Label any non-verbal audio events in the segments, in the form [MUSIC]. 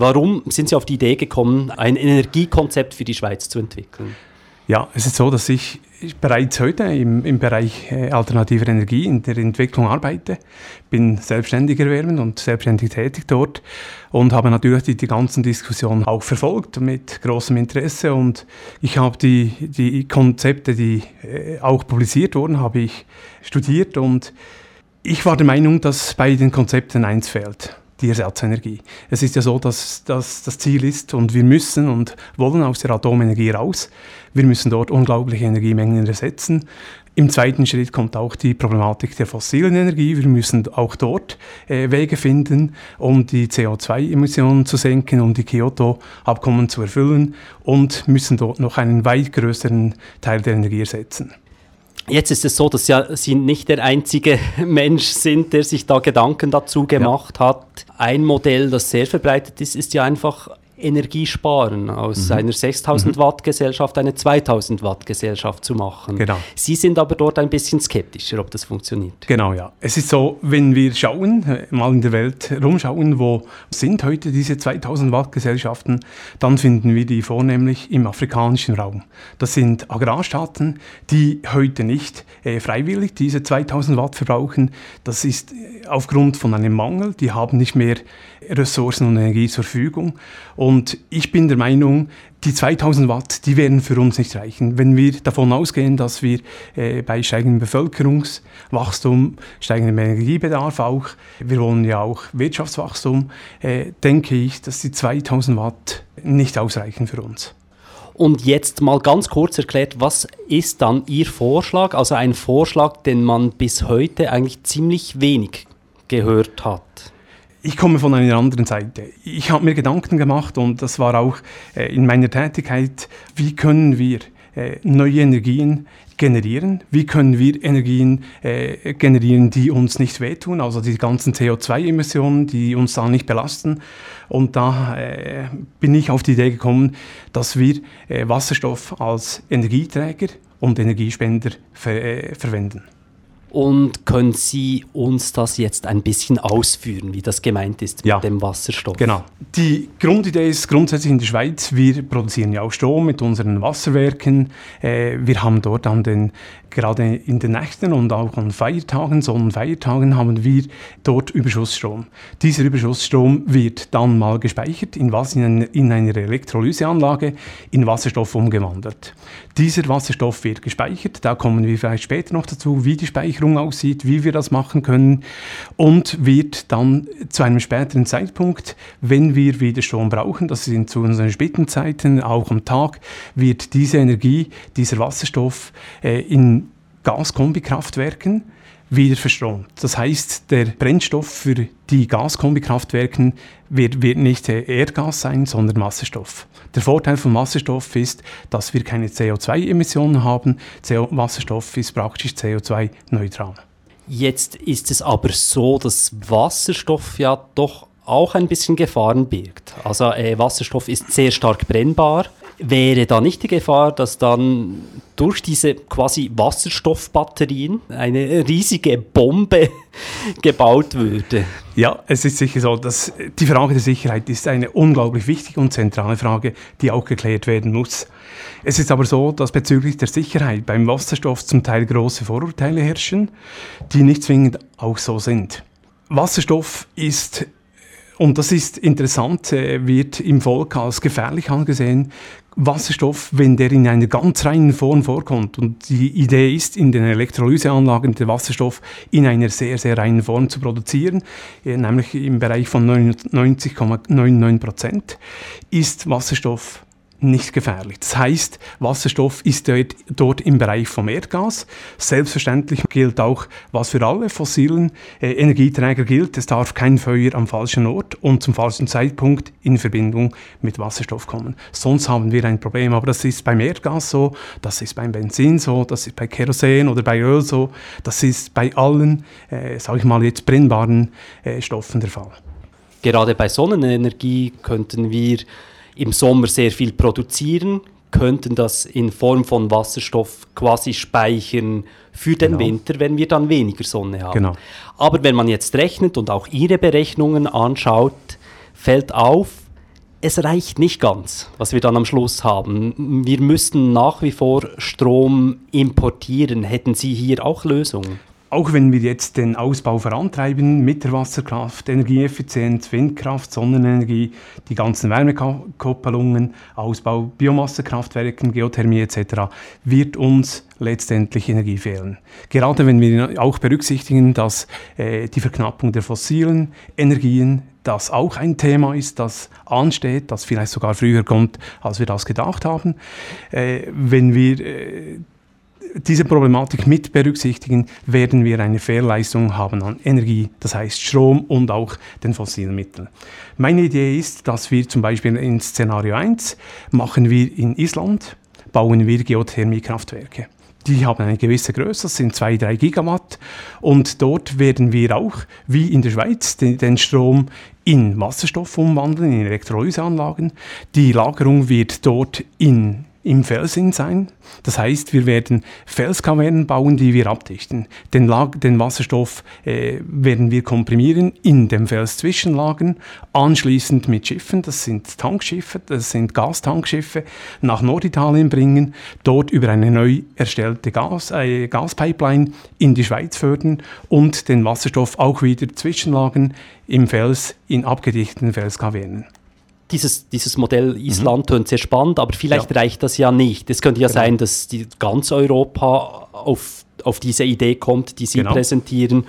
Warum sind Sie auf die Idee gekommen, ein Energiekonzept für die Schweiz zu entwickeln? Ja, es ist so, dass ich bereits heute im, im Bereich äh, alternativer Energie in der Entwicklung arbeite. Bin selbstständig erwerbend und selbstständig tätig dort und habe natürlich die, die ganzen Diskussionen auch verfolgt mit großem Interesse und ich habe die, die Konzepte, die äh, auch publiziert wurden, habe ich studiert und ich war der Meinung, dass bei den Konzepten eins fehlt die Ersatzenergie. Es ist ja so, dass, dass das Ziel ist und wir müssen und wollen aus der Atomenergie raus. Wir müssen dort unglaubliche Energiemengen ersetzen. Im zweiten Schritt kommt auch die Problematik der fossilen Energie. Wir müssen auch dort äh, Wege finden, um die CO2-Emissionen zu senken, um die Kyoto-Abkommen zu erfüllen und müssen dort noch einen weit größeren Teil der Energie ersetzen. Jetzt ist es so, dass ja Sie nicht der einzige [LAUGHS] Mensch sind, der sich da Gedanken dazu gemacht ja. hat. Ein Modell, das sehr verbreitet ist, ist ja einfach Energiesparen, aus mhm. einer 6000 mhm. Watt Gesellschaft eine 2000 Watt Gesellschaft zu machen. Genau. Sie sind aber dort ein bisschen skeptischer, ob das funktioniert. Genau, ja. Es ist so, wenn wir schauen, äh, mal in der Welt rumschauen, wo sind heute diese 2000 Watt Gesellschaften, dann finden wir die vornehmlich im afrikanischen Raum. Das sind Agrarstaaten, die heute nicht äh, freiwillig diese 2000 Watt verbrauchen. Das ist äh, aufgrund von einem Mangel. Die haben nicht mehr Ressourcen und Energie zur Verfügung. Und ich bin der Meinung, die 2000 Watt, die werden für uns nicht reichen. Wenn wir davon ausgehen, dass wir äh, bei steigendem Bevölkerungswachstum, steigendem Energiebedarf auch, wir wollen ja auch Wirtschaftswachstum, äh, denke ich, dass die 2000 Watt nicht ausreichen für uns. Und jetzt mal ganz kurz erklärt, was ist dann Ihr Vorschlag? Also ein Vorschlag, den man bis heute eigentlich ziemlich wenig gehört hat ich komme von einer anderen Seite. Ich habe mir Gedanken gemacht und das war auch äh, in meiner Tätigkeit, wie können wir äh, neue Energien generieren? Wie können wir Energien äh, generieren, die uns nicht wehtun, also die ganzen CO2-Emissionen, die uns da nicht belasten? Und da äh, bin ich auf die Idee gekommen, dass wir äh, Wasserstoff als Energieträger und Energiespender ver äh, verwenden. Und können Sie uns das jetzt ein bisschen ausführen, wie das gemeint ist ja. mit dem Wasserstoff? Genau. Die Grundidee ist grundsätzlich in der Schweiz, wir produzieren ja auch Strom mit unseren Wasserwerken. Äh, wir haben dort dann den Gerade in den Nächten und auch an Feiertagen, Sonnenfeiertagen, haben wir dort Überschussstrom. Dieser Überschussstrom wird dann mal gespeichert, in, was, in, eine, in einer Elektrolyseanlage, in Wasserstoff umgewandelt. Dieser Wasserstoff wird gespeichert, da kommen wir vielleicht später noch dazu, wie die Speicherung aussieht, wie wir das machen können und wird dann zu einem späteren Zeitpunkt, wenn wir wieder Strom brauchen, das sind zu unseren Spitzenzeiten, auch am Tag, wird diese Energie, dieser Wasserstoff äh, in Gaskombikraftwerken wieder verstromt. Das heißt, der Brennstoff für die Gaskombikraftwerken wird, wird nicht Erdgas sein, sondern Wasserstoff. Der Vorteil von Wasserstoff ist, dass wir keine CO2-Emissionen haben. CO Wasserstoff ist praktisch CO2-neutral. Jetzt ist es aber so, dass Wasserstoff ja doch auch ein bisschen Gefahren birgt. Also äh, Wasserstoff ist sehr stark brennbar. Wäre da nicht die Gefahr, dass dann durch diese quasi Wasserstoffbatterien eine riesige Bombe [LAUGHS] gebaut würde? Ja, es ist sicher so, dass die Frage der Sicherheit ist eine unglaublich wichtige und zentrale Frage, die auch geklärt werden muss. Es ist aber so, dass bezüglich der Sicherheit beim Wasserstoff zum Teil große Vorurteile herrschen, die nicht zwingend auch so sind. Wasserstoff ist und das ist interessant, äh, wird im Volk als gefährlich angesehen, Wasserstoff, wenn der in einer ganz reinen Form vorkommt. Und die Idee ist, in den Elektrolyseanlagen den Wasserstoff in einer sehr, sehr reinen Form zu produzieren, äh, nämlich im Bereich von 99,99 Prozent, ist Wasserstoff nicht gefährlich. Das heißt, Wasserstoff ist dort im Bereich vom Erdgas. Selbstverständlich gilt auch, was für alle fossilen äh, Energieträger gilt. Es darf kein Feuer am falschen Ort und zum falschen Zeitpunkt in Verbindung mit Wasserstoff kommen. Sonst haben wir ein Problem. Aber das ist beim Erdgas so, das ist beim Benzin so, das ist bei Kerosin oder bei Öl so. Das ist bei allen, äh, sage ich mal jetzt, brennbaren äh, Stoffen der Fall. Gerade bei Sonnenenergie könnten wir im Sommer sehr viel produzieren, könnten das in Form von Wasserstoff quasi speichern für den genau. Winter, wenn wir dann weniger Sonne haben. Genau. Aber wenn man jetzt rechnet und auch Ihre Berechnungen anschaut, fällt auf, es reicht nicht ganz, was wir dann am Schluss haben. Wir müssten nach wie vor Strom importieren. Hätten Sie hier auch Lösungen? Auch wenn wir jetzt den Ausbau vorantreiben mit der Wasserkraft, Energieeffizienz, Windkraft, Sonnenenergie, die ganzen Wärmekoppelungen, Ausbau Biomassekraftwerken, Geothermie etc., wird uns letztendlich Energie fehlen. Gerade wenn wir auch berücksichtigen, dass äh, die Verknappung der fossilen Energien das auch ein Thema ist, das ansteht, das vielleicht sogar früher kommt, als wir das gedacht haben. Äh, wenn wir äh, diese Problematik mit berücksichtigen, werden wir eine Fairleistung haben an Energie, das heißt Strom und auch den fossilen Mitteln. Meine Idee ist, dass wir zum Beispiel in Szenario 1 machen wir in Island, bauen wir Geothermiekraftwerke. Die haben eine gewisse Größe, das sind 2-3 Gigawatt. Und dort werden wir auch, wie in der Schweiz, den, den Strom in Wasserstoff umwandeln, in Elektrolyseanlagen. Die Lagerung wird dort in im Felsen sein. Das heißt, wir werden Felskavernen bauen, die wir abdichten. Den, Lag den Wasserstoff äh, werden wir komprimieren in dem Fels zwischenlagen, anschließend mit Schiffen, das sind Tankschiffe, das sind Gastankschiffe, nach Norditalien bringen, dort über eine neu erstellte Gas, äh, Gaspipeline in die Schweiz fördern und den Wasserstoff auch wieder zwischenlagen im Fels in abgedichteten Felskavernen dieses, dieses Modell Island mhm. tönt sehr spannend, aber vielleicht ja. reicht das ja nicht. Es könnte ja genau. sein, dass die, ganz Europa auf, auf diese Idee kommt, die Sie genau. präsentieren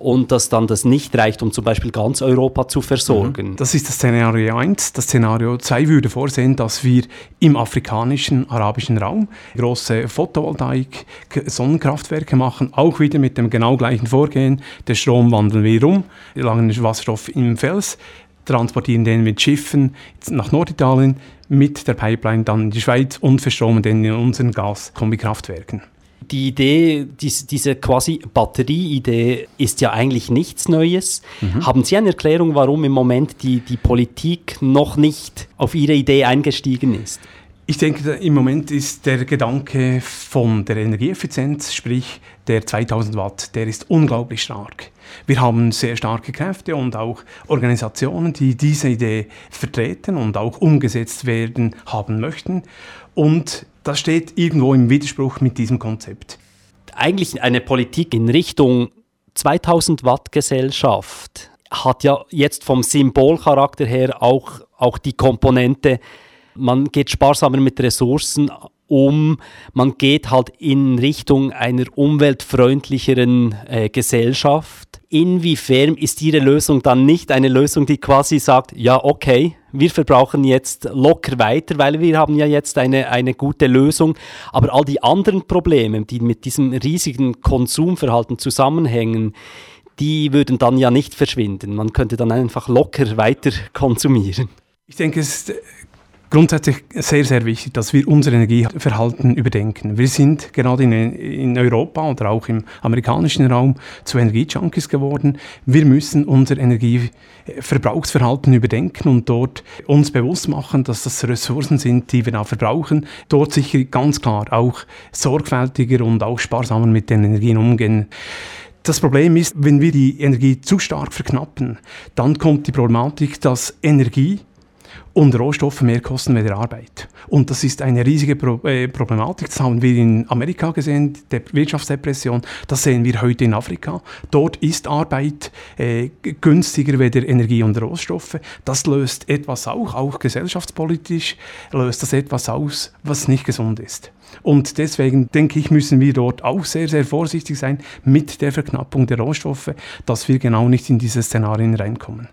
und dass dann das nicht reicht, um zum Beispiel ganz Europa zu versorgen. Mhm. Das ist das Szenario 1. Das Szenario 2 würde vorsehen, dass wir im afrikanischen, arabischen Raum große Photovoltaik, Sonnenkraftwerke machen, auch wieder mit dem genau gleichen Vorgehen. Der Strom wandeln wir um, langen Wasserstoff im Fels, transportieren den mit Schiffen nach Norditalien, mit der Pipeline dann in die Schweiz und verstromen den in unseren Gaskombikraftwerken. Die Idee, diese, quasi Batterieidee ist ja eigentlich nichts Neues. Mhm. Haben Sie eine Erklärung, warum im Moment die, die Politik noch nicht auf Ihre Idee eingestiegen ist? Ich denke, im Moment ist der Gedanke von der Energieeffizienz, sprich der 2000 Watt, der ist unglaublich stark. Wir haben sehr starke Kräfte und auch Organisationen, die diese Idee vertreten und auch umgesetzt werden haben möchten. Und das steht irgendwo im Widerspruch mit diesem Konzept. Eigentlich eine Politik in Richtung 2000 Watt Gesellschaft hat ja jetzt vom Symbolcharakter her auch, auch die Komponente, man geht sparsamer mit Ressourcen um, man geht halt in Richtung einer umweltfreundlicheren äh, Gesellschaft. Inwiefern ist Ihre Lösung dann nicht eine Lösung, die quasi sagt, ja, okay, wir verbrauchen jetzt locker weiter, weil wir haben ja jetzt eine, eine gute Lösung, aber all die anderen Probleme, die mit diesem riesigen Konsumverhalten zusammenhängen, die würden dann ja nicht verschwinden. Man könnte dann einfach locker weiter konsumieren. Ich denke, es ist grundsätzlich sehr, sehr wichtig, dass wir unser Energieverhalten überdenken. Wir sind gerade in, in Europa oder auch im amerikanischen Raum zu Energiejunkies geworden. Wir müssen unser Energieverbrauchsverhalten überdenken und dort uns bewusst machen, dass das Ressourcen sind, die wir da verbrauchen. Dort sicher ganz klar auch sorgfältiger und auch sparsamer mit den Energien umgehen. Das Problem ist, wenn wir die Energie zu stark verknappen, dann kommt die Problematik, dass Energie und Rohstoffe mehr kosten der Arbeit. Und das ist eine riesige Pro äh, Problematik. Das haben wir in Amerika gesehen, der Wirtschaftsdepression. Das sehen wir heute in Afrika. Dort ist Arbeit äh, günstiger wie der Energie und Rohstoffe. Das löst etwas auch, auch gesellschaftspolitisch löst das etwas aus, was nicht gesund ist. Und deswegen denke ich, müssen wir dort auch sehr, sehr vorsichtig sein mit der Verknappung der Rohstoffe, dass wir genau nicht in diese Szenarien reinkommen.